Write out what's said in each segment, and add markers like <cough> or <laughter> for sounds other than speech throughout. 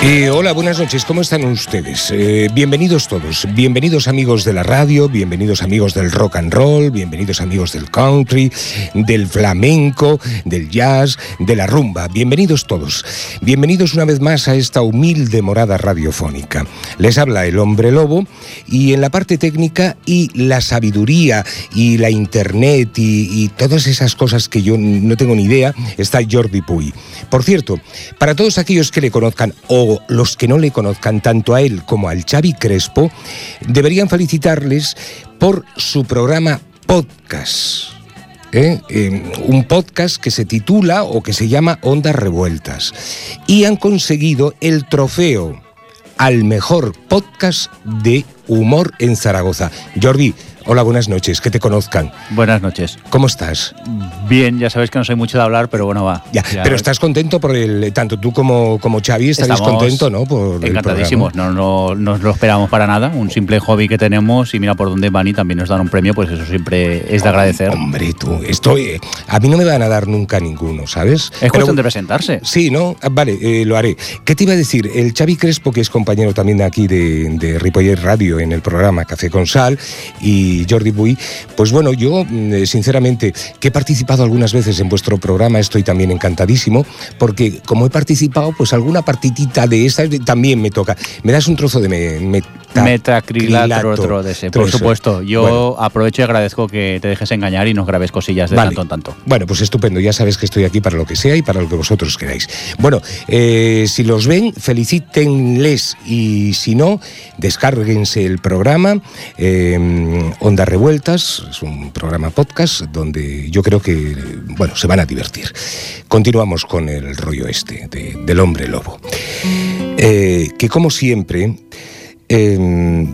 Eh, hola, buenas noches, ¿cómo están ustedes? Eh, bienvenidos todos, bienvenidos amigos de la radio, bienvenidos amigos del rock and roll, bienvenidos amigos del country, del flamenco, del jazz, de la rumba, bienvenidos todos. Bienvenidos una vez más a esta humilde morada radiofónica. Les habla el hombre lobo y en la parte técnica y la sabiduría y la internet y, y todas esas cosas que yo no tengo ni idea está Jordi Puy. Por cierto, para todos aquellos que le conozcan o los que no le conozcan tanto a él como al Xavi Crespo, deberían felicitarles por su programa podcast. ¿eh? Eh, un podcast que se titula o que se llama Ondas Revueltas. Y han conseguido el trofeo al mejor podcast de humor en Zaragoza. Jordi, Hola, buenas noches, que te conozcan. Buenas noches. ¿Cómo estás? Bien, ya sabes que no soy mucho de hablar, pero bueno, va. Ya, pero estás contento por el, tanto tú como, como Xavi estaréis contento, ¿no? Por encantadísimos, no, no, no lo esperamos para nada, un simple hobby que tenemos y mira por dónde van y también nos dan un premio, pues eso siempre es de agradecer. Hombre, tú, estoy, a mí no me van a dar nunca ninguno, ¿sabes? Es cuestión de presentarse. Sí, ¿no? Ah, vale, eh, lo haré. ¿Qué te iba a decir? El Xavi Crespo, que es compañero también de aquí de, de Ripollet Radio en el programa Café con Sal, y Jordi Buy, pues bueno, yo mm, sinceramente que he participado algunas veces en vuestro programa estoy también encantadísimo porque como he participado, pues alguna partitita de esta también me toca. Me das un trozo de me, metacrilato de ese, por supuesto. Yo aprovecho y agradezco que te dejes engañar y nos grabes cosillas de tanto en tanto. Bueno, pues estupendo. Ya sabes que estoy aquí para lo que sea y para lo que vosotros queráis. Bueno, eh, si los ven, felicítenles y si no, descárguense el programa eh, Onda Revueltas. Es un programa podcast donde yo creo que, bueno, se van a divertir. Continuamos con el rollo este del hombre lobo. Eh, que como siempre Em,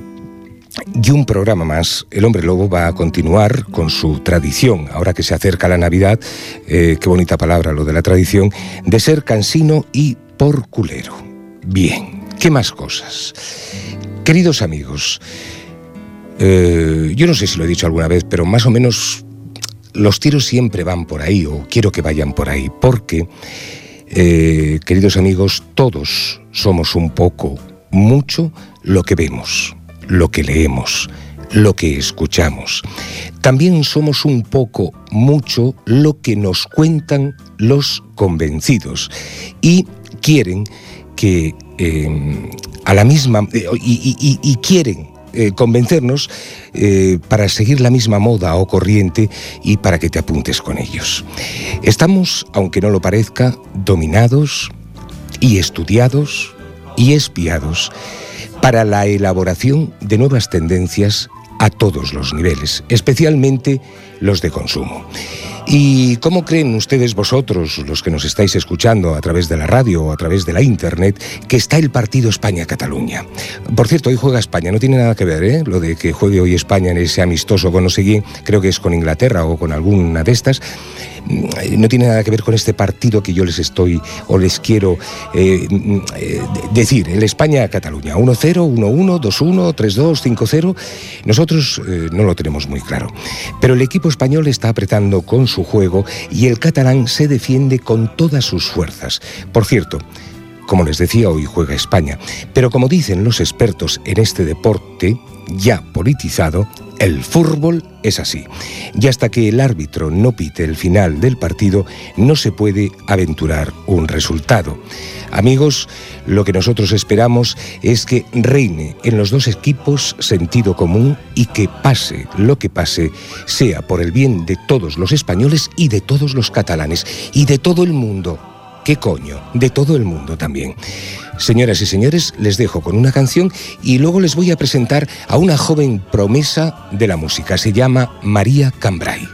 y un programa más, El Hombre Lobo va a continuar con su tradición, ahora que se acerca la Navidad, eh, qué bonita palabra lo de la tradición, de ser cansino y porculero. Bien, ¿qué más cosas? Queridos amigos, eh, yo no sé si lo he dicho alguna vez, pero más o menos los tiros siempre van por ahí, o quiero que vayan por ahí, porque, eh, queridos amigos, todos somos un poco, mucho, lo que vemos, lo que leemos, lo que escuchamos. También somos un poco, mucho, lo que nos cuentan los convencidos y quieren que eh, a la misma eh, y, quieren eh, convencernos para seguir la misma moda o corriente y para que te apuntes con ellos. Estamos, aunque no lo parezca, dominados y estudiados y espiados para la elaboración de nuevas tendencias a todos los niveles, especialmente los de consumo. ¿Y cómo creen ustedes vosotros, los que nos estáis escuchando a través de la radio o a través de la internet, que está el partido España-Cataluña? Por cierto, hoy juega España, no tiene nada que ver, ¿eh? Lo de que juegue hoy España en ese amistoso con no sé quién, creo que es con Inglaterra o con alguna de estas. Mm, no tiene nada que ver con este partido que yo les estoy o les quiero eh, mm, eh, decir. El España-Cataluña, 1-0, 1-1, 2-1, 3-2, 5-0. Nosotros eh, no lo tenemos muy claro. Pero el equipo español está apretando con su juego y el catalán se defiende con todas sus fuerzas. Por cierto, como les decía, hoy juega España. Pero como dicen los expertos en este deporte, ya politizado, El fútbol es así. Y hasta que el árbitro no pite el final del partido, no se puede aventurar un resultado. Amigos, lo que nosotros esperamos es que reine en los dos equipos sentido común y que pase lo que pase, sea por el bien de todos los españoles y de todos los catalanes y de todo el mundo. ¿Qué coño? De todo el mundo también. Señoras y señores, les dejo con una canción y luego les voy a presentar a una joven promesa de la música. Se llama María Cambrai.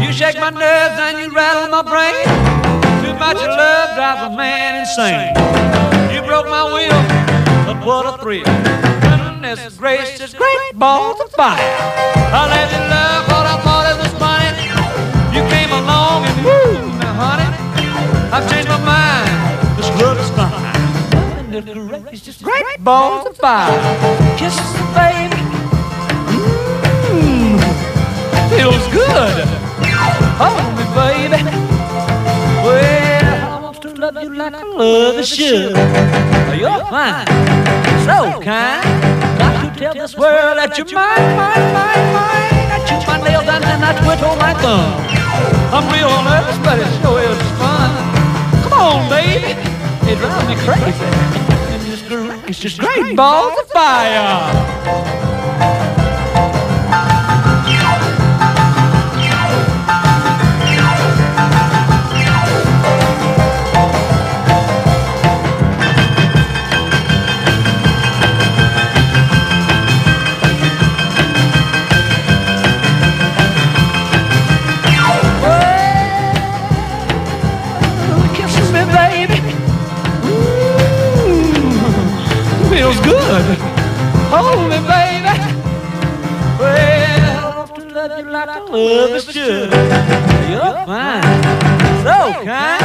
You shake my nerves and you rattle my brain. Too a man insane. You broke my came along and I've changed my. Is fine. Goodness gracious, great balls of fire. Kisses, baby. Mmm, feels good. Hold me, baby. Well, I want to love you like I love a should. You're fine, so kind. Got to tell this world that you're mine, mine, mine, mine. I chew my nails and I twiddle my thumb. I'm real nervous, but it sure is fun. Come on, baby. It drives me crazy. And it's great, it's just great balls of fire. Good. Hold me, baby. Well, I want to love you like I love is should. You're fine, so kind.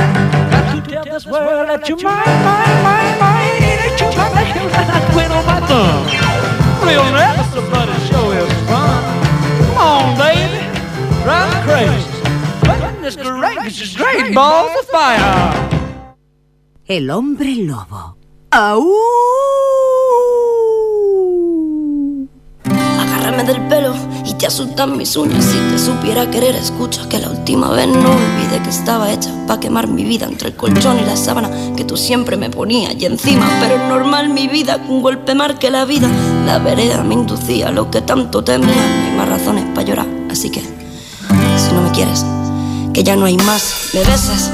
Got to tell this world that you're mine, mine, mine, mine. That you're my and <laughs> I quit on my thumb. Real nervous, but it sure is fun. Come on, baby. Drive me crazy. Goodness gracious, great balls of fire. El hombre lobo. ¡Au! Agárrame del pelo y te asustan mis uñas. Si te supiera querer, escucha que la última vez no olvidé que estaba hecha para quemar mi vida entre el colchón y la sábana que tú siempre me ponías y encima. Pero es normal mi vida, que un golpe marque la vida. La vereda me inducía lo que tanto temía. No hay más razones para llorar, así que si no me quieres, que ya no hay más, me besas.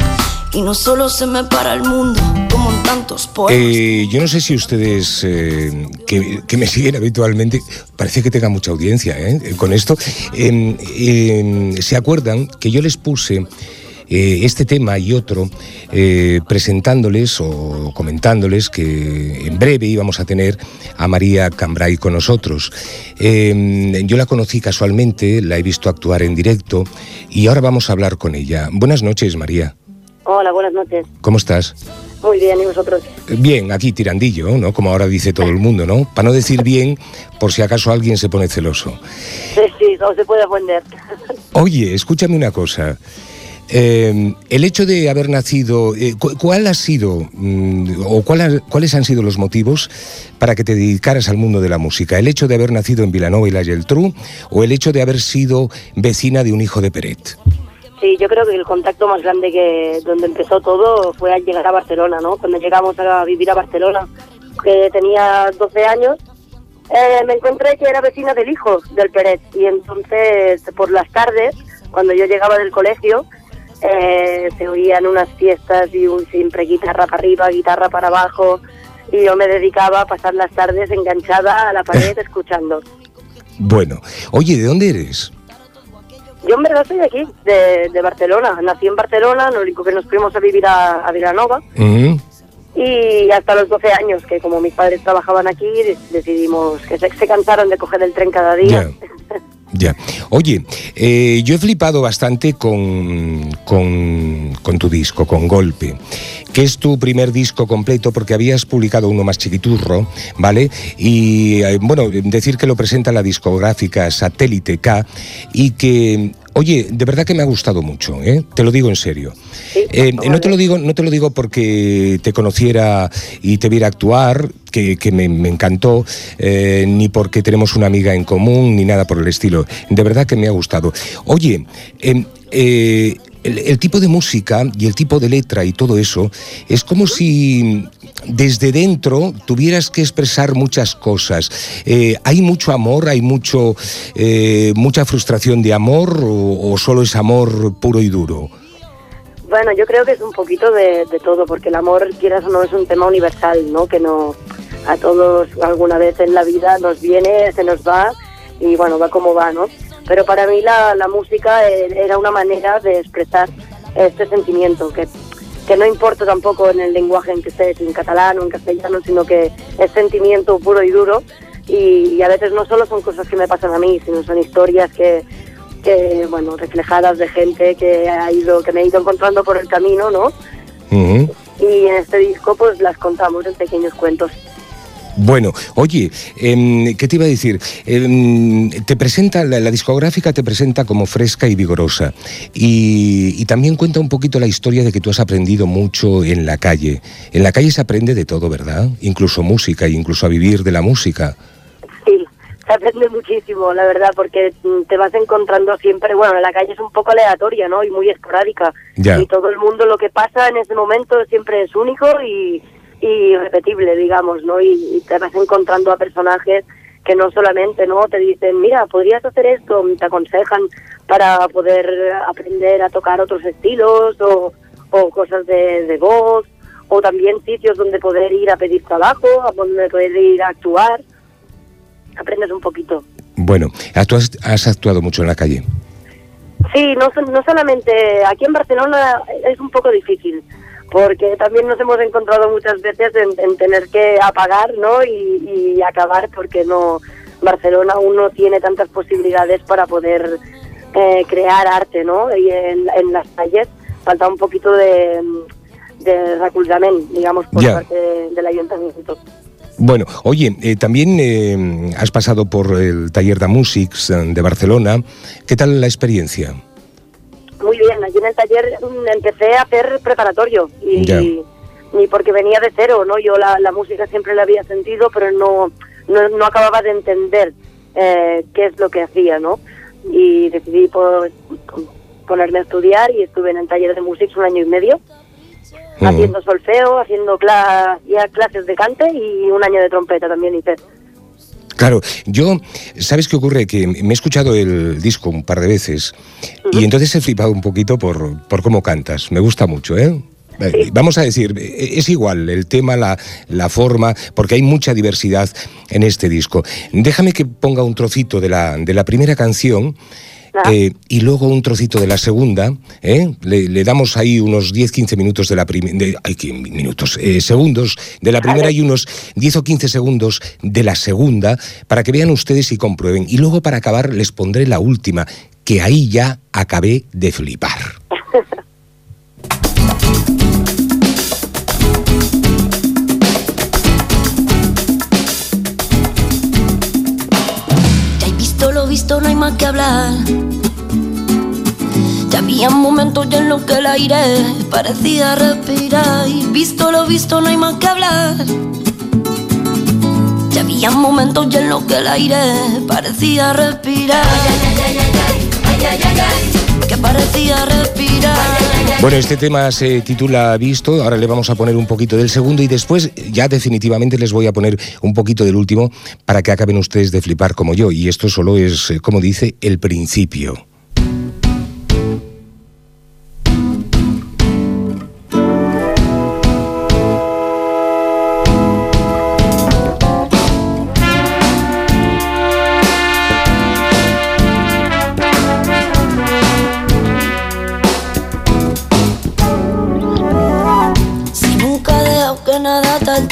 Y no solo se me para el mundo, como en tantos poemas. Eh, yo no sé si ustedes eh, que, me siguen habitualmente, parece que tenga mucha audiencia ¿eh? con esto, em, em, se acuerdan que yo les puse este tema y otro presentándoles o comentándoles que en breve íbamos a tener a María Cambrai con nosotros. Em, yo la conocí casualmente, la he visto actuar en directo y ahora vamos a hablar con ella. Buenas noches, María. Hola, buenas noches. ¿Cómo estás? Muy bien, ¿y vosotros? Bien, aquí tirandillo, ¿no? Como ahora dice todo el mundo, ¿no? Para no decir bien, por si acaso alguien se pone celoso. Sí, sí, no se puede ofender. Oye, escúchame una cosa. Eh, el hecho de haber nacido, eh, cu- ¿cuál ha sido mm, o cuál ha- cuáles han sido los motivos para que te dedicaras al mundo de la música? ¿El hecho de haber nacido en Vilanova y la Geltrú o el hecho de haber sido vecina de un hijo de Peret? Sí, yo creo que el contacto más grande que donde empezó todo fue al llegar a Barcelona, ¿no? Cuando llegamos a vivir a Barcelona, que tenía 12 años, eh, me encontré que era vecina del hijo del Pérez y entonces por las tardes, cuando yo llegaba del colegio, eh, se oían unas fiestas y un siempre guitarra para arriba, guitarra para abajo y yo me dedicaba a pasar las tardes enganchada a la pared <laughs> escuchando. Bueno, oye, ¿de dónde eres? Yo en verdad soy de aquí, de, de Barcelona. Nací en Barcelona, lo único que nos fuimos a vivir a, a Vilanova y hasta los 12 años, que como mis padres trabajaban aquí, de- decidimos que se, se cansaron de coger el tren cada día. <laughs> Ya. Oye, eh, yo he flipado bastante con, con, tu disco, con Golpe, que es tu primer disco completo porque habías publicado uno más chiquiturro, ¿vale? Y eh, bueno, decir que lo presenta la discográfica Satélite K y que Oye, de verdad que me ha gustado mucho, ¿eh? te lo digo en serio. Sí, Eh, vale. no te lo digo, no te lo digo porque te conociera y te viera actuar, que, que me, me encantó, eh, ni porque tenemos una amiga en común, ni nada por el estilo. De verdad que me ha gustado. Oye, em, el, tipo de música y el tipo de letra y todo eso es como si desde dentro tuvieras que expresar muchas cosas. Eh, ¿Hay mucho amor? ¿Hay mucho, eh, mucha frustración de amor o, o solo es amor puro y duro? Bueno, yo creo que es un poquito de, de todo, porque el amor, quieras o no, es un tema universal, ¿no? Que no a todos alguna vez en la vida nos viene, se nos va y bueno, va como va, ¿no? Pero para mí la, la música eh, era una manera de expresar este sentimiento, que, que no importa tampoco en el lenguaje en que esté, si en catalán o en castellano, sino que es sentimiento puro y duro y, y a veces no solo son cosas que me pasan a mí, sino son historias que, que bueno, reflejadas de gente que ha ido, que me he ido encontrando por el camino, ¿no? Y en este disco pues las contamos en pequeños cuentos. Bueno, oye, em, ¿qué te iba a decir? Em, te presenta, la, la discográfica te presenta como fresca y vigorosa. Y, y también cuenta un poquito la historia de que tú has aprendido mucho en la calle. En la calle se aprende de todo, ¿verdad? Incluso música, incluso a vivir de la música. Sí, se aprende muchísimo, la verdad, porque mm, te vas encontrando siempre, bueno, la calle es un poco aleatoria, ¿no? Y muy esporádica. Ya. Y todo el mundo lo que pasa en ese momento siempre es único y, y irrepetible, digamos, ¿no? Y, y te vas encontrando a personajes que no solamente, ¿no? Te dicen, mira, podrías hacer esto, te aconsejan para poder aprender a tocar otros estilos o, o cosas de, de voz, o también sitios donde poder ir a pedir trabajo, a donde poder ir a actuar aprendes un poquito. Bueno, tú has, has actuado mucho en la calle. Sí, no, no solamente aquí en Barcelona es un poco difícil, porque también nos hemos encontrado muchas veces en, en tener que apagar, ¿no? Y, y acabar porque no Barcelona aún no tiene tantas posibilidades para poder eh, crear arte, ¿no? Y en, en las calles falta un poquito de, de digamos, por parte del ayuntamiento. Bueno, oye, eh, también eh, has pasado por el taller de Musics eh, de Barcelona. ¿Qué tal la experiencia? Muy bien, allí en el taller mm, empecé a hacer preparatorio y, y porque venía de cero, ¿no? Yo la, la música siempre la había sentido, pero no, no, no acababa de entender eh, qué es lo que hacía, ¿no? Y decidí pues, ponerme a estudiar y estuve en el taller de música un año y medio, haciendo solfeo, haciendo cla- ya clases de cante y un año de trompeta también hice. Claro, yo, ¿sabes qué ocurre? Que me he escuchado el disco un par de veces y entonces he flipado un poquito por, por cómo cantas. Me gusta mucho, ¿eh? Vamos a decir, eh, es igual el tema, la, la forma, porque hay mucha diversidad en este disco. Déjame que ponga un trocito de la, de la primera canción Ah. eh, y luego un trocito de la segunda. ¿eh? Le, le damos ahí unos 10-15 minutos de la primera. Ay, ¿qué minutos, eh, segundos de la primera y unos 10 o 15 segundos de la segunda para que vean ustedes y comprueben. Y luego para acabar les pondré la última, que ahí ya acabé de flipar. <laughs> visto no hay más que hablar. Ya había momentos ya en los que el aire parecía respirar. Y visto lo visto, no hay más que hablar. Ya había momentos ya en los que el aire parecía respirar. Que parecía respirar. Bueno, este tema se titula Visto, ahora le vamos a poner un poquito del segundo y después ya definitivamente les voy a poner un poquito del último para que acaben ustedes de flipar como yo. Y esto solo es, como dice, el principio.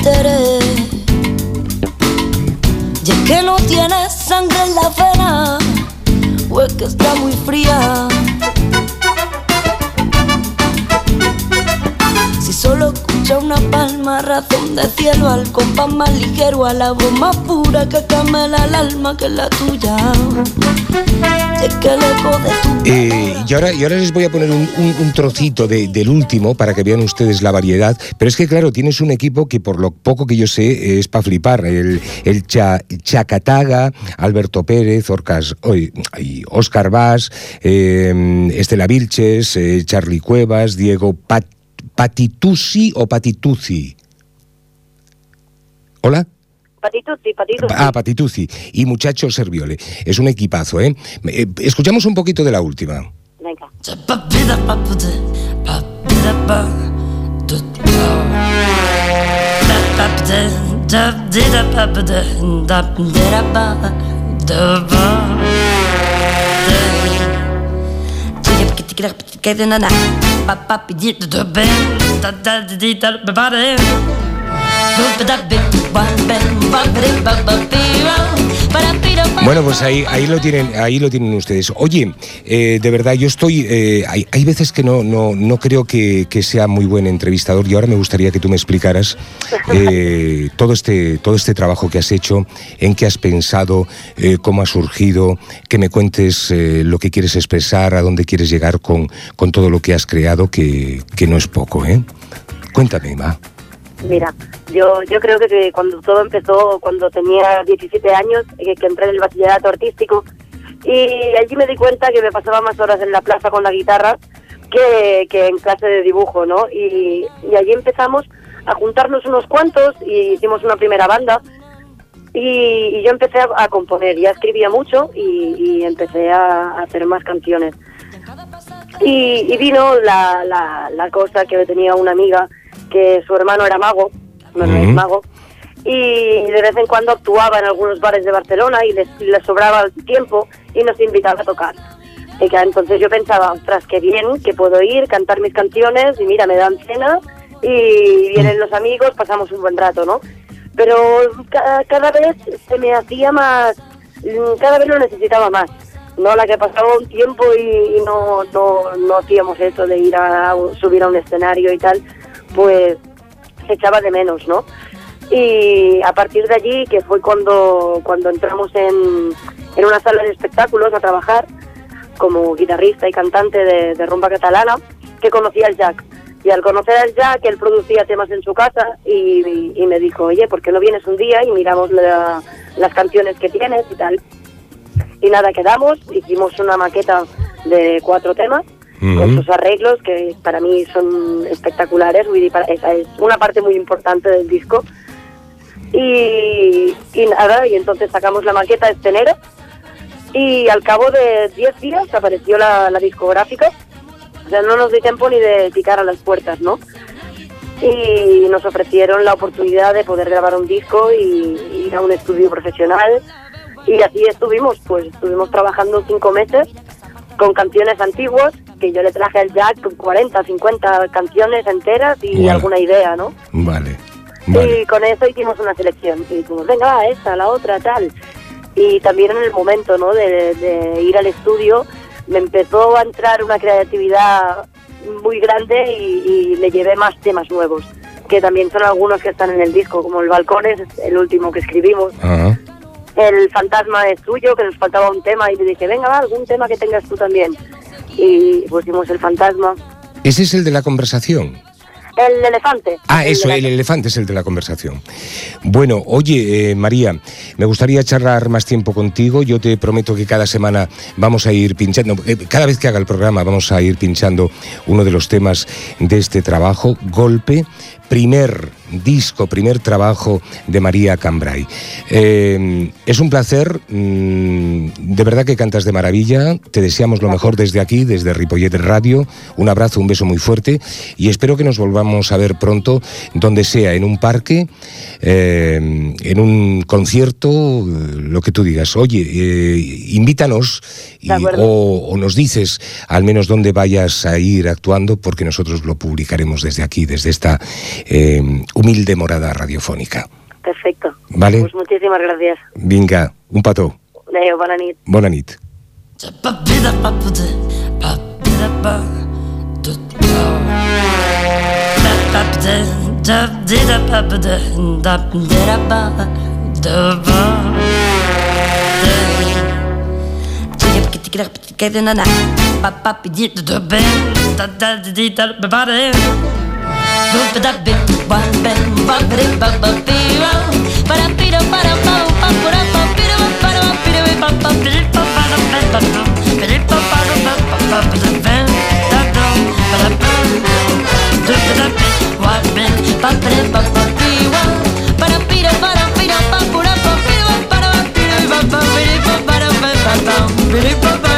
Nada te altere. Y es que no tienes sangre en la vena, o es que está muy fría. Si solo escucha una palma, razón de cielo, al compás más ligero, a la voz más pura que camela el alma que es la tuya. Eh, y, ahora, y ahora les voy a poner un, un- un trocito de- del último para que vean ustedes la variedad. Pero es que, claro, tienes un equipo que por lo poco que yo sé es para flipar. El, el Cha- Chacataga, Alberto Pérez, Orcas, Oscar Vaz, eh, Estela Vilches, eh, Charlie Cuevas, Diego Pat, Patitusi o Patituzi. ¿Hola? Patitucci, patitucci. Ah, Patituzi. Y Muchacho Serviole. Es un equipazo, ¿eh? Eh, Escuchamos un poquito de la última. Venga. Bueno, pues ahí, ahí lo tienen, ahí lo tienen ustedes. Oye, eh, de verdad, yo estoy. eh, hay, hay veces que no, no, no creo que, que sea muy buen entrevistador y ahora me gustaría que tú me explicaras eh, todo este, todo este trabajo que has hecho, en qué has pensado, cómo ha surgido, que me cuentes lo que quieres expresar, a dónde quieres llegar con, con todo lo que has creado, que, que no es poco, ¿eh? Cuéntame, Ma. Mira, yo, yo creo que, cuando todo empezó, cuando tenía 17 años, eh, que entré en el bachillerato artístico, y allí me di cuenta que me pasaba más horas en la plaza con la guitarra que, que en clase de dibujo, ¿no? Y, y allí empezamos a juntarnos unos cuantos y hicimos una primera banda. Y, yo empecé a, componer, ya escribía mucho y, y empecé a, a hacer más canciones. Y, y vino la, la, la cosa que tenía una amiga que su hermano era mago, bueno, es Ujú. mago, y de vez en cuando actuaba en algunos bares de Barcelona y les, les sobraba el tiempo y nos invitaba a tocar. Y que entonces yo pensaba, ostras, qué bien, que puedo ir, cantar mis canciones y mira, me dan cena y vienen los amigos, pasamos un buen rato, ¿no? Pero ca- cada vez se me hacía más, cada vez lo necesitaba más. No la que pasaba un tiempo y, y no, no, no hacíamos eso de ir a subir a un escenario y tal, pues se echaba de menos, ¿no? Y a partir de allí, que fue cuando, cuando entramos en, en una sala de espectáculos a trabajar como guitarrista y cantante de, de rumba catalana, que conocí al Jack. Y al conocer al Jack, él producía temas en su casa y, y- y me dijo, oye, ¿por qué no vienes un día y miramos la- las canciones que tienes y tal? Y nada, quedamos, hicimos una maqueta de cuatro temas con sus arreglos que para mí son espectaculares, esa es una parte muy importante del disco. Y, y nada, y entonces sacamos la maqueta este enero y al cabo de 10 días apareció la, la discográfica, o sea, no nos dio tiempo ni de picar a las puertas, ¿no? Y nos ofrecieron la oportunidad de poder grabar un disco y ir a un estudio profesional y así estuvimos, pues estuvimos trabajando cinco meses con canciones antiguas, que yo le traje al Jack 40, 50 canciones enteras y alguna idea, ¿no? Vale. Vale. Y con eso hicimos una selección. Y dijimos, venga, va, esta, la otra, tal. Y también en el momento, ¿no? De, de ir al estudio, me empezó a entrar una creatividad muy grande y, y le llevé más temas nuevos, que también son algunos que están en el disco, como El Balcón es el último que escribimos. El fantasma es tuyo, que nos faltaba un tema, y le dije, venga, va, algún tema que tengas tú también. Y pusimos el fantasma. Ese es el de la conversación. El elefante. Ah, eso, el la- elefante es el de la conversación. Bueno, oye, eh, María, me gustaría charlar más tiempo contigo. Yo te prometo que cada semana vamos a ir pinchando, eh, cada vez que haga el programa vamos a ir pinchando uno de los temas de este trabajo, Golpe, primer disco, primer trabajo de María Cambrai. Eh, es un placer, mm, de verdad que cantas de maravilla. Te deseamos lo mejor desde aquí, desde Ripollet Radio. Un abrazo, un beso muy fuerte y espero que nos volvamos a ver pronto, donde sea, en un parque, eh, en un concierto, lo que tú digas. Oye, eh, invítanos y- o, o nos dices al menos dónde vayas a ir actuando, porque nosotros lo publicaremos desde aquí, desde esta humilde morada radiofónica. Perfecto. Vale. Pues muchísimas gracias. Vinga, un petó. Adéu, bona nit. Bona nit. Billy Papa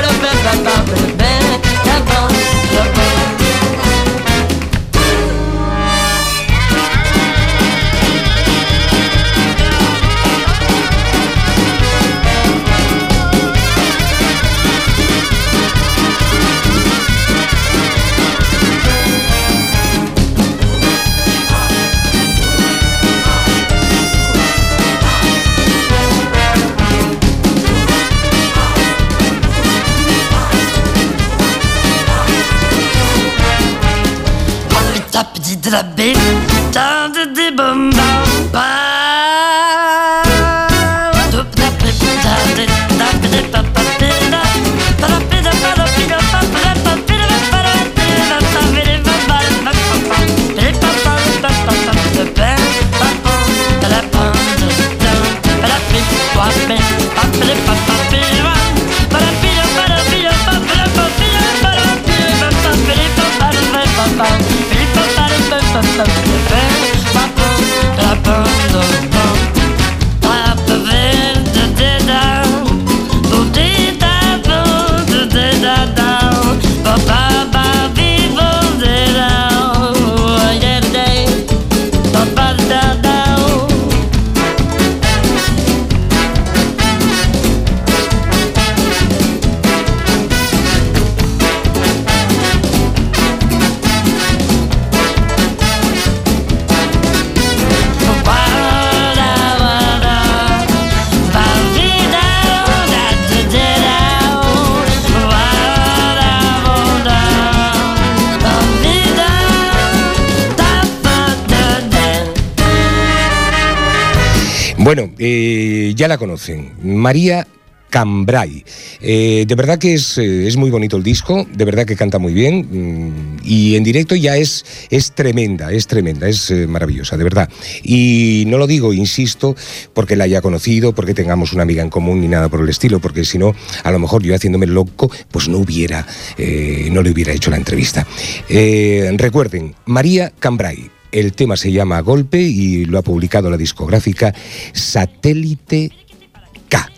da beep, down to the. Ya la conocen. María Cambrai. Eh, de verdad que es, eh, es, muy bonito el disco, de verdad que canta muy bien mm, y en directo ya es, es tremenda, es tremenda, es eh, maravillosa, de verdad. Y no lo digo, insisto, porque la haya conocido, porque tengamos una amiga en común ni nada por el estilo, porque si no, a lo mejor yo haciéndome loco, pues no hubiera, no le hubiera hecho la entrevista. Recuerden, María Cambrai. El tema se llama Golpe y lo ha publicado la discográfica Satélite K.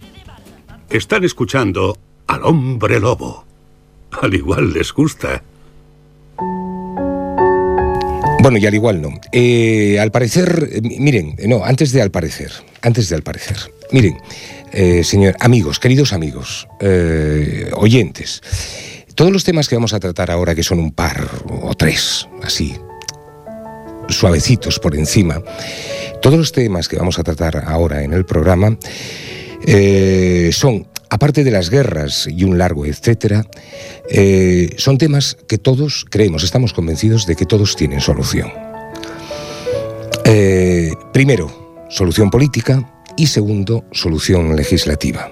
Están escuchando al hombre lobo. Al igual les gusta. Bueno, y al igual no. Eh, al parecer, eh, miren, no, antes de al parecer, antes de al parecer, miren, eh, señor, amigos, queridos amigos, eh, oyentes, todos los temas que vamos a tratar ahora, que son un par o tres, así, suavecitos por encima, todos los temas que vamos a tratar ahora en el programa eh, son, aparte de las guerras y un largo etcétera, eh, son temas que todos creemos, estamos convencidos de que todos tienen solución. Eh, primero, solución política y segundo, solución legislativa.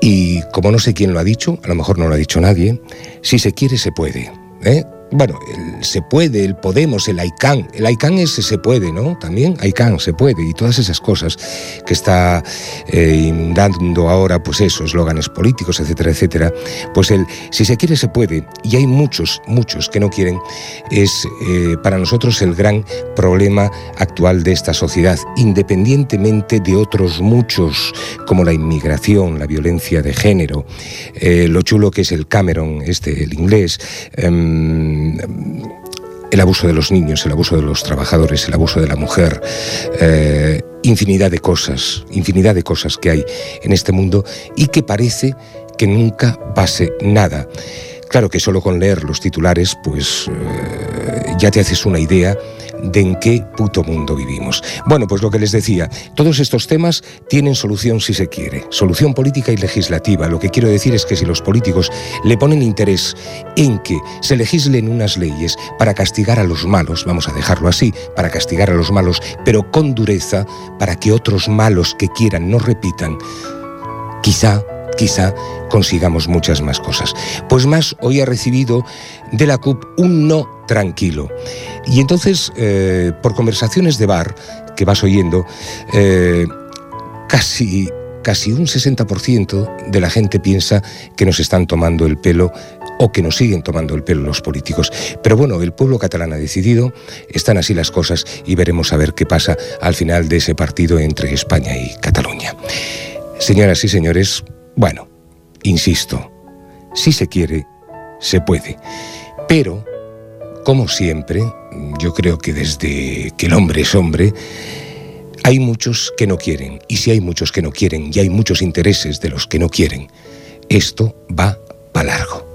Y como no sé quién lo ha dicho, a lo mejor no lo ha dicho nadie, si se quiere se puede. ¿eh? Bueno, el se puede, el podemos, el ICANN. El ICANN es se puede, ¿no? También ICANN se puede y todas esas cosas que está eh, inundando ahora, pues eso, eslóganes políticos, etcétera, etcétera. Pues el si se quiere se puede y hay muchos, muchos que no quieren, es eh, para nosotros el gran problema actual de esta sociedad, independientemente de otros muchos como la inmigración, la violencia de género, eh, lo chulo que es el Cameron, este, el inglés. Em, el abuso de los niños, el abuso de los trabajadores, el abuso de la mujer, eh, infinidad de cosas, infinidad de cosas que hay en este mundo y que parece que nunca pase nada. Claro que solo con leer los titulares, pues eh, ya te haces una idea de en qué puto mundo vivimos. Bueno, pues lo que les decía, todos estos temas tienen solución si se quiere, solución política y legislativa. Lo que quiero decir es que si los políticos le ponen interés en que se legislen unas leyes para castigar a los malos, vamos a dejarlo así, para castigar a los malos, pero con dureza, para que otros malos que quieran no repitan, quizá quizá consigamos muchas más cosas. Pues más hoy ha recibido de la CUP un no tranquilo. Y entonces, eh, por conversaciones de bar que vas oyendo, eh, casi, casi un 60% de la gente piensa que nos están tomando el pelo o que nos siguen tomando el pelo los políticos. Pero bueno, el pueblo catalán ha decidido, están así las cosas y veremos a ver qué pasa al final de ese partido entre España y Cataluña. Señoras y señores, bueno, insisto, si se quiere, se puede. Pero, como siempre, yo creo que desde que el hombre es hombre, hay muchos que no quieren. Y si hay muchos que no quieren y hay muchos intereses de los que no quieren, esto va para largo.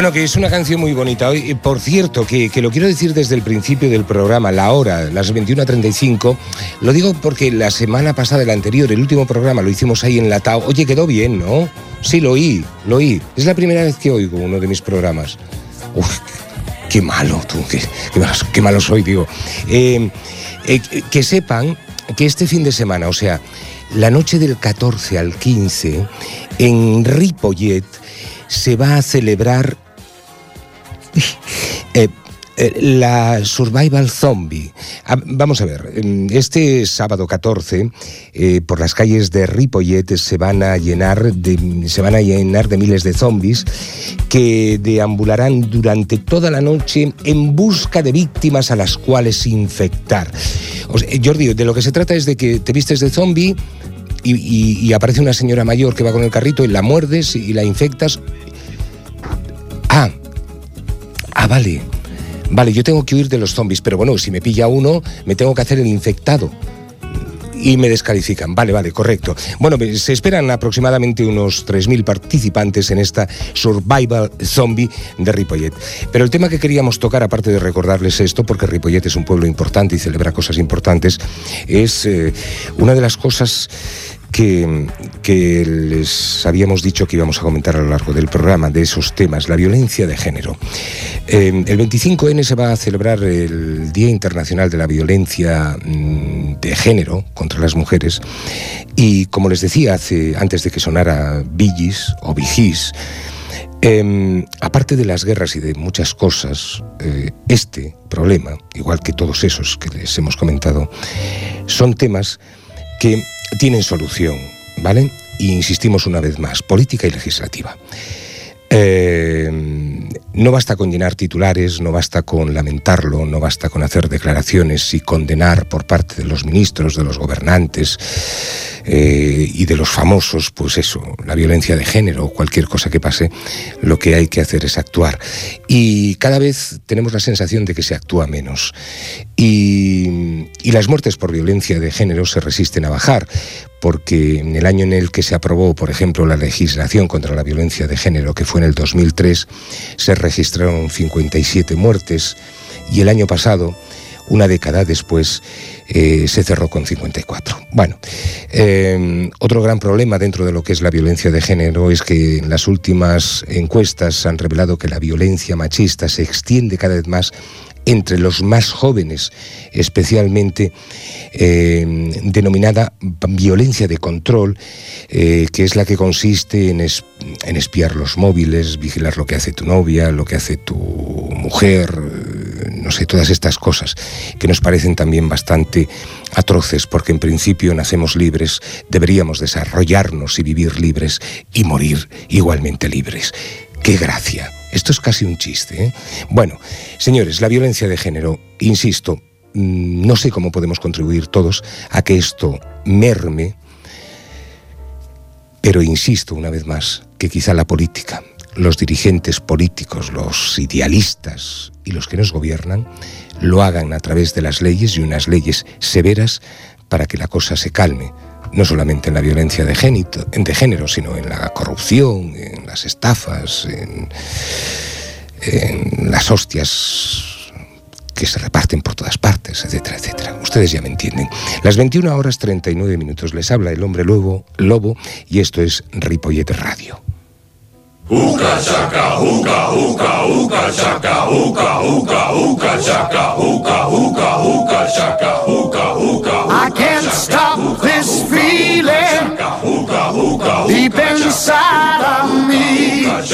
Bueno, que es una canción muy bonita. Y, por cierto, que, que lo quiero decir desde el principio del programa, la hora, las 21.35. Lo digo porque la semana pasada, el anterior, el último programa, lo hicimos ahí en Latao. Oye, quedó bien, ¿no? Sí, lo oí, lo oí. Es la primera vez que oigo uno de mis programas. Uf, qué malo, tú, qué, qué malo, qué malo soy, digo. Eh, eh, que sepan que este fin de semana, o sea, la noche del 14 al 15, en Ripollet, se va a celebrar <laughs> eh, eh, la Survival Zombie. Ah, vamos a ver, em, este sábado 14, eh, por las calles de Ripollet se van a llenar de, se van a llenar de miles de zombies que deambularán durante toda la noche en busca de víctimas a las cuales infectar. Jordi, de lo que se trata es de que te vistes de zombie y- y aparece una señora mayor que va con el carrito y la muerdes y la infectas. Ah, vale. Vale, yo tengo que huir de los zombies, pero bueno, si me pilla uno, me tengo que hacer el infectado. Y me descalifican. Vale, vale, correcto. Bueno, se esperan aproximadamente unos 3.000 participantes en esta Survival Zombie de Ripollet. Pero el tema que queríamos tocar, aparte de recordarles esto, porque Ripollet es un pueblo importante y celebra cosas importantes, es eh, una de las cosas que, les habíamos dicho que íbamos a comentar a lo largo del programa, de esos temas, la violencia de género. Eh, el 25N se va a celebrar el Día Internacional de la Violencia mm, de Género contra las mujeres y como les decía antes de que sonara Billys o Vigis, eh, aparte de las guerras y de muchas cosas, eh, este problema, igual que todos esos que les hemos comentado, son temas que tienen solución, ¿vale? Y insistimos una vez más, política y legislativa. Eh, no basta con llenar titulares, no basta con lamentarlo, no basta con hacer declaraciones y condenar por parte de los ministros, de los gobernantes eh, y de los famosos, pues eso, la violencia de género o cualquier cosa que pase, lo que hay que hacer es actuar. Y cada vez tenemos la sensación de que se actúa menos. Y, y las muertes por violencia de género se resisten a bajar, porque en el año en el que se aprobó, por ejemplo, la legislación contra la violencia de género, que fue en el 2003, se registraron 57 muertes y el año pasado, una década después, eh, se cerró con 54. Bueno, eh, otro gran problema dentro de lo que es la violencia de género es que en las últimas encuestas han revelado que la violencia machista se extiende cada vez más entre los más jóvenes, especialmente eh, denominada violencia de control, eh, que es la que consiste en, es- en espiar los móviles, vigilar lo que hace tu novia, lo que hace tu mujer, eh, no sé, todas estas cosas que nos parecen también bastante atroces, porque en principio nacemos libres, deberíamos desarrollarnos y vivir libres y morir igualmente libres. ¡Qué gracia! Esto es casi un chiste. ¿eh? Bueno, señores, la violencia de género, insisto, mm, no sé cómo podemos contribuir todos a que esto merme, pero insisto una vez más que quizá la política, los dirigentes políticos, los idealistas y los que nos gobiernan lo hagan a través de las leyes y unas leyes severas para que la cosa se calme, no solamente en la violencia de, génito- de género, sino en la corrupción, en las estafas, en, en las hostias que se reparten por todas partes, etcétera, etcétera. Ustedes ya me entienden. Las 21 horas 39 minutos les habla el hombre lobo, lobo y esto es Ripollet Radio. Uka chaka, uka, uka, uka chaka, uka, uka, uka chaka, uka, uka, uka chaka, uka,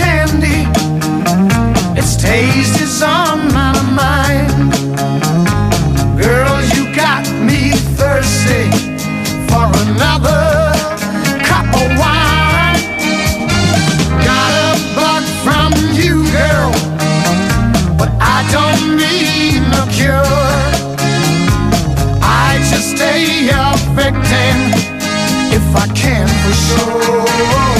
candy. Its taste is on my mind. Girl, you got me thirsty for another cup of wine. Got a bug from you, girl, but I don't need cure. I just stay a victim if I can for sure.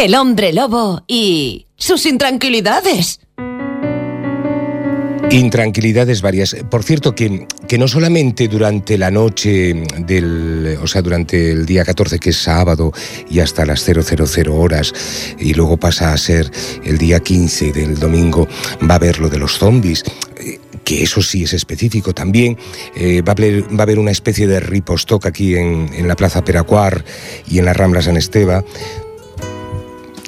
El hombre lobo y sus intranquilidades. Intranquilidades varias. Por cierto, que, que no solamente durante la noche del, o sea, durante el día 14, que es sábado, y hasta las 000 horas, y luego pasa a ser el día 15 del domingo, va a haber lo de los zombies eh, que eso sí es específico también. Eh, va, a haber, una especie de ripostock aquí en, en la Plaza Peracuar y en la Rambla San Esteba,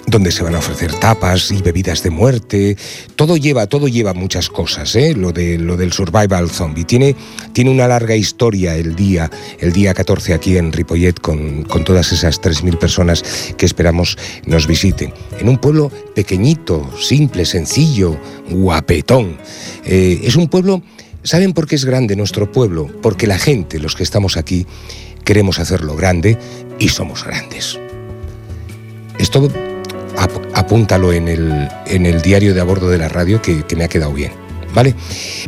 donde se van a ofrecer tapas y bebidas de muerte. Todo lleva, todo lleva muchas cosas, ¿eh? lo, de, lo del survival zombie. Tiene, tiene una larga historia el día, el día 14 aquí en Ripollet con, con todas esas 3.000 personas que esperamos nos visiten. En un pueblo pequeñito, simple, sencillo, guapetón. Eh, es un pueblo, ¿saben por qué es grande nuestro pueblo? Porque la gente, los que estamos aquí, queremos hacerlo grande y somos grandes. Esto ap- apúntalo en el, en el diario de a bordo de la radio que, que me ha quedado bien. ¿Vale?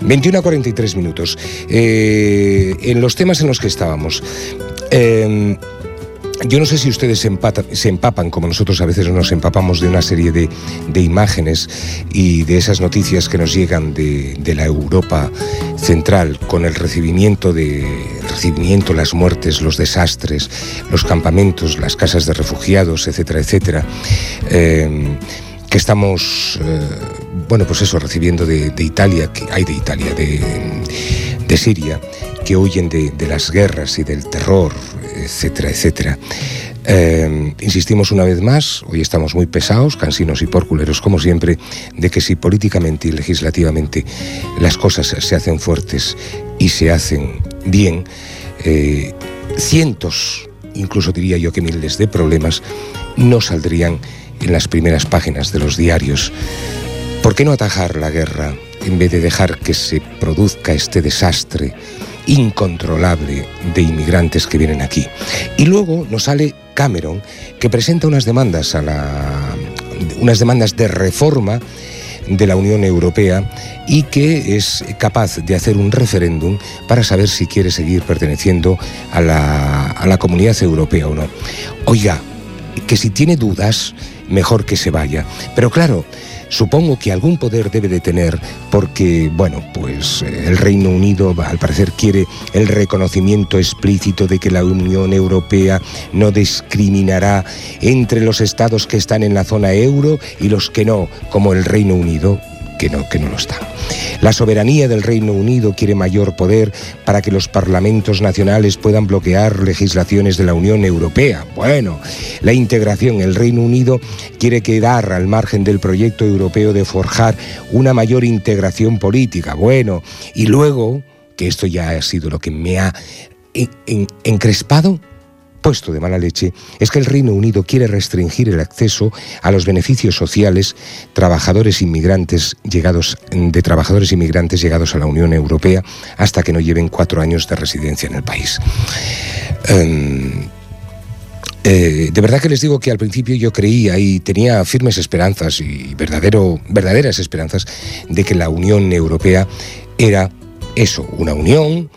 21 a 43 minutos. Eh, en los temas en los que estábamos. eh, yo no sé si ustedes se, empata- se empapan, como nosotros a veces nos empapamos de una serie de, imágenes y de esas noticias que nos llegan de, la Europa central, con el recibimiento, de, recibimiento, las muertes, los desastres, los campamentos, las casas de refugiados, etcétera, etcétera, eh, que estamos, eh, bueno, pues eso, recibiendo de, Italia, que hay de Italia, de, de Siria, que huyen de las guerras y del terror, etcétera, etcétera. Eh, insistimos una vez más, hoy estamos muy pesados, cansinos y porculeros como siempre, de que si políticamente y legislativamente las cosas se hacen fuertes y se hacen bien, eh, cientos, incluso diría yo que miles de problemas, no saldrían en las primeras páginas de los diarios. ¿Por qué no atajar la guerra en vez de dejar que se produzca este desastre incontrolable de inmigrantes que vienen aquí? Y luego nos sale Cameron que presenta unas demandas a la unas demandas de reforma de la Unión Europea y que es capaz de hacer un referéndum para saber si quiere seguir perteneciendo a la, a la comunidad europea o no. Oiga, que si tiene dudas, mejor que se vaya. Pero claro, supongo que algún poder debe de tener porque, bueno, pues eh, el Reino Unido al parecer quiere el reconocimiento explícito de que la Unión Europea no discriminará entre los estados que están en la zona euro y los que no, como el Reino Unido que no, que no lo están. La soberanía del Reino Unido quiere mayor poder para que los parlamentos nacionales puedan bloquear legislaciones de la Unión Europea. Bueno, la integración, el Reino Unido quiere quedar al margen del proyecto europeo de forjar una mayor integración política. Bueno, y luego, que esto ya ha sido lo que me ha en- en- encrespado, puesto de mala leche es que el Reino Unido quiere restringir el acceso a los beneficios sociales trabajadores inmigrantes llegados de trabajadores inmigrantes llegados a la Unión Europea hasta que no lleven cuatro años de residencia en el país. Em, eh, de verdad que les digo que al principio yo creía y tenía firmes esperanzas y verdadero, verdaderas esperanzas de que la Unión Europea era eso, una unión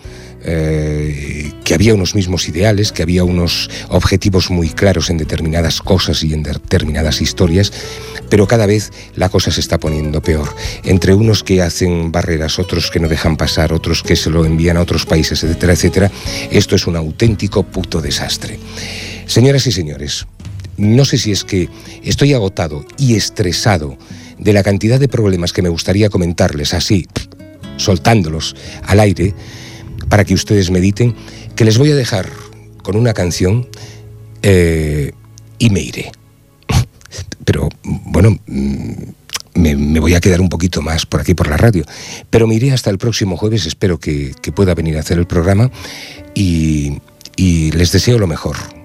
eh, que había unos mismos ideales, que había unos objetivos muy claros en determinadas cosas y en determinadas historias, pero cada vez la cosa se está poniendo peor. Entre unos que hacen barreras, otros que no dejan pasar, otros que se lo envían a otros países, etcétera, etcétera, esto es un auténtico puto desastre. Señoras y señores, no sé si es que estoy agotado y estresado de la cantidad de problemas que me gustaría comentarles así, soltándolos al aire, para que ustedes mediten, que les voy a dejar con una canción eh, y me iré. <laughs> Pero bueno, mm, me, voy a quedar un poquito más por aquí por la radio, pero me iré hasta el próximo jueves, espero que, pueda venir a hacer el programa y les deseo lo mejor.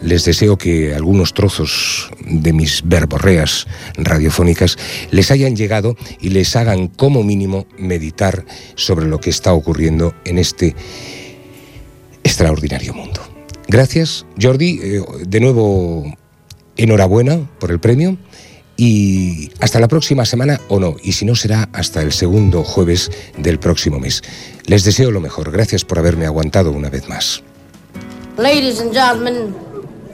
Les deseo que algunos trozos de mis verborreas radiofónicas les hayan llegado y les hagan como mínimo meditar sobre lo que está ocurriendo en este extraordinario mundo. Gracias, Jordi. Eh, de nuevo, enhorabuena por el premio. Y hasta la próxima semana o no, y si no será hasta el segundo jueves del próximo mes. Les deseo lo mejor. Gracias por haberme aguantado una vez más. Ladies and gentlemen,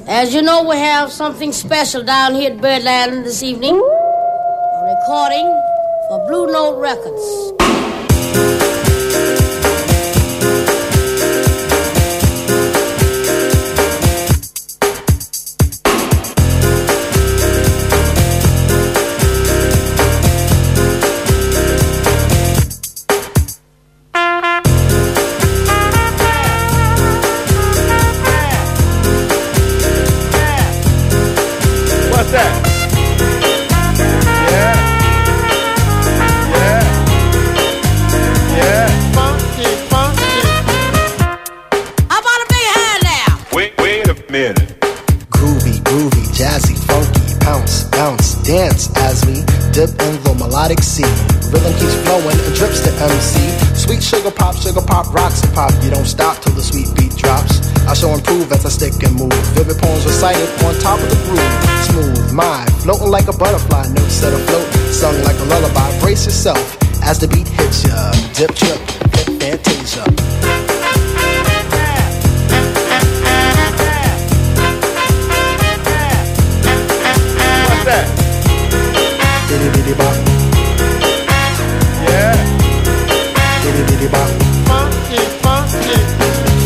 as you know, we have something special down here at Birdland this evening. A recording for Blue Note Records. Jazzy, funky, bounce, bounce, dance as we dip in the melodic sea. Rhythm keeps flowing, it drips to MC. Sweet sugar pop, sugar pop, rocks and pop. You don't stop till the sweet beat drops. I shall improve as I stick and move. Vivid poems recited on top of the groove. Smooth, mind, floating like a butterfly. Notes set afloat, sung like a lullaby. Brace yourself as the beat hits ya. Dip, trip, hip, fantasia. Bitty. Yeah. Bitty bitty bop. Funky, funky.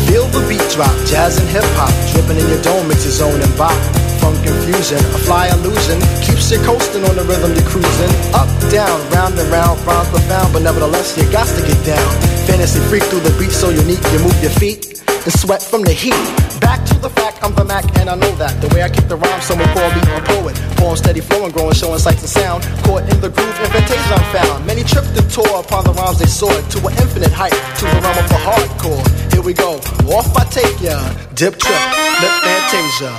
Feel the beat drop, jazz and hip hop, dripping in your dome, it's your zone and bop. Funk confusion, a fly illusion, keeps you coasting on the rhythm you're cruising. Up, down, round and round, rhymes profound, but nevertheless you got to get down. Fantasy freak through the beat so unique, you move your feet and sweat from the heat. Back to the fact, I'm the Mac and I know that. The way I kick the rhyme, someone call me a poet. Poem steady flowing, growing, showing sights and sound. Caught in the groove, invitation I'm found. Many tripped and tore upon the rhymes they soared to an infinite height, to the realm of the hardcore. Here we go, off I take ya. Dip trip, lip fantasia.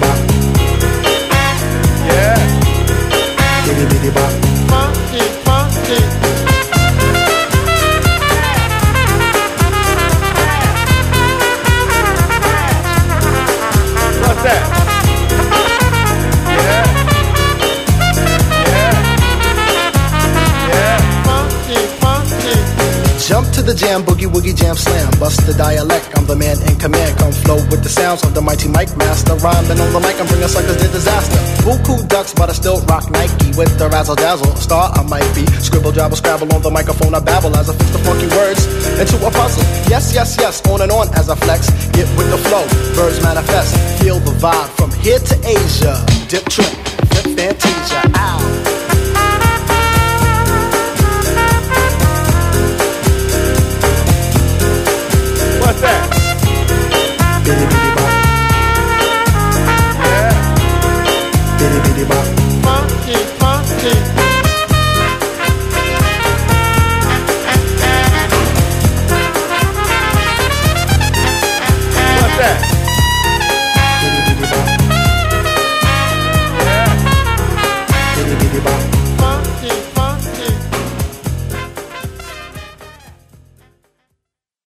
That? Woogie slam. Bust the dialect, I'm the man in command. Come flow with the sounds of the mighty Mike Master. Rhyming on the mic, I'm bringing suckers to disaster. Buku ducks, but I still rock Nike with the razzle dazzle. Star I might be. Scribble, jabble, scrabble on the microphone. I babble as I fix the funky words into a puzzle. Yes, yes, yes, on and on as I flex. Get with the flow, birds manifest. Feel the vibe from here to Asia. Dip trip, flip fantasia. Ow. Baby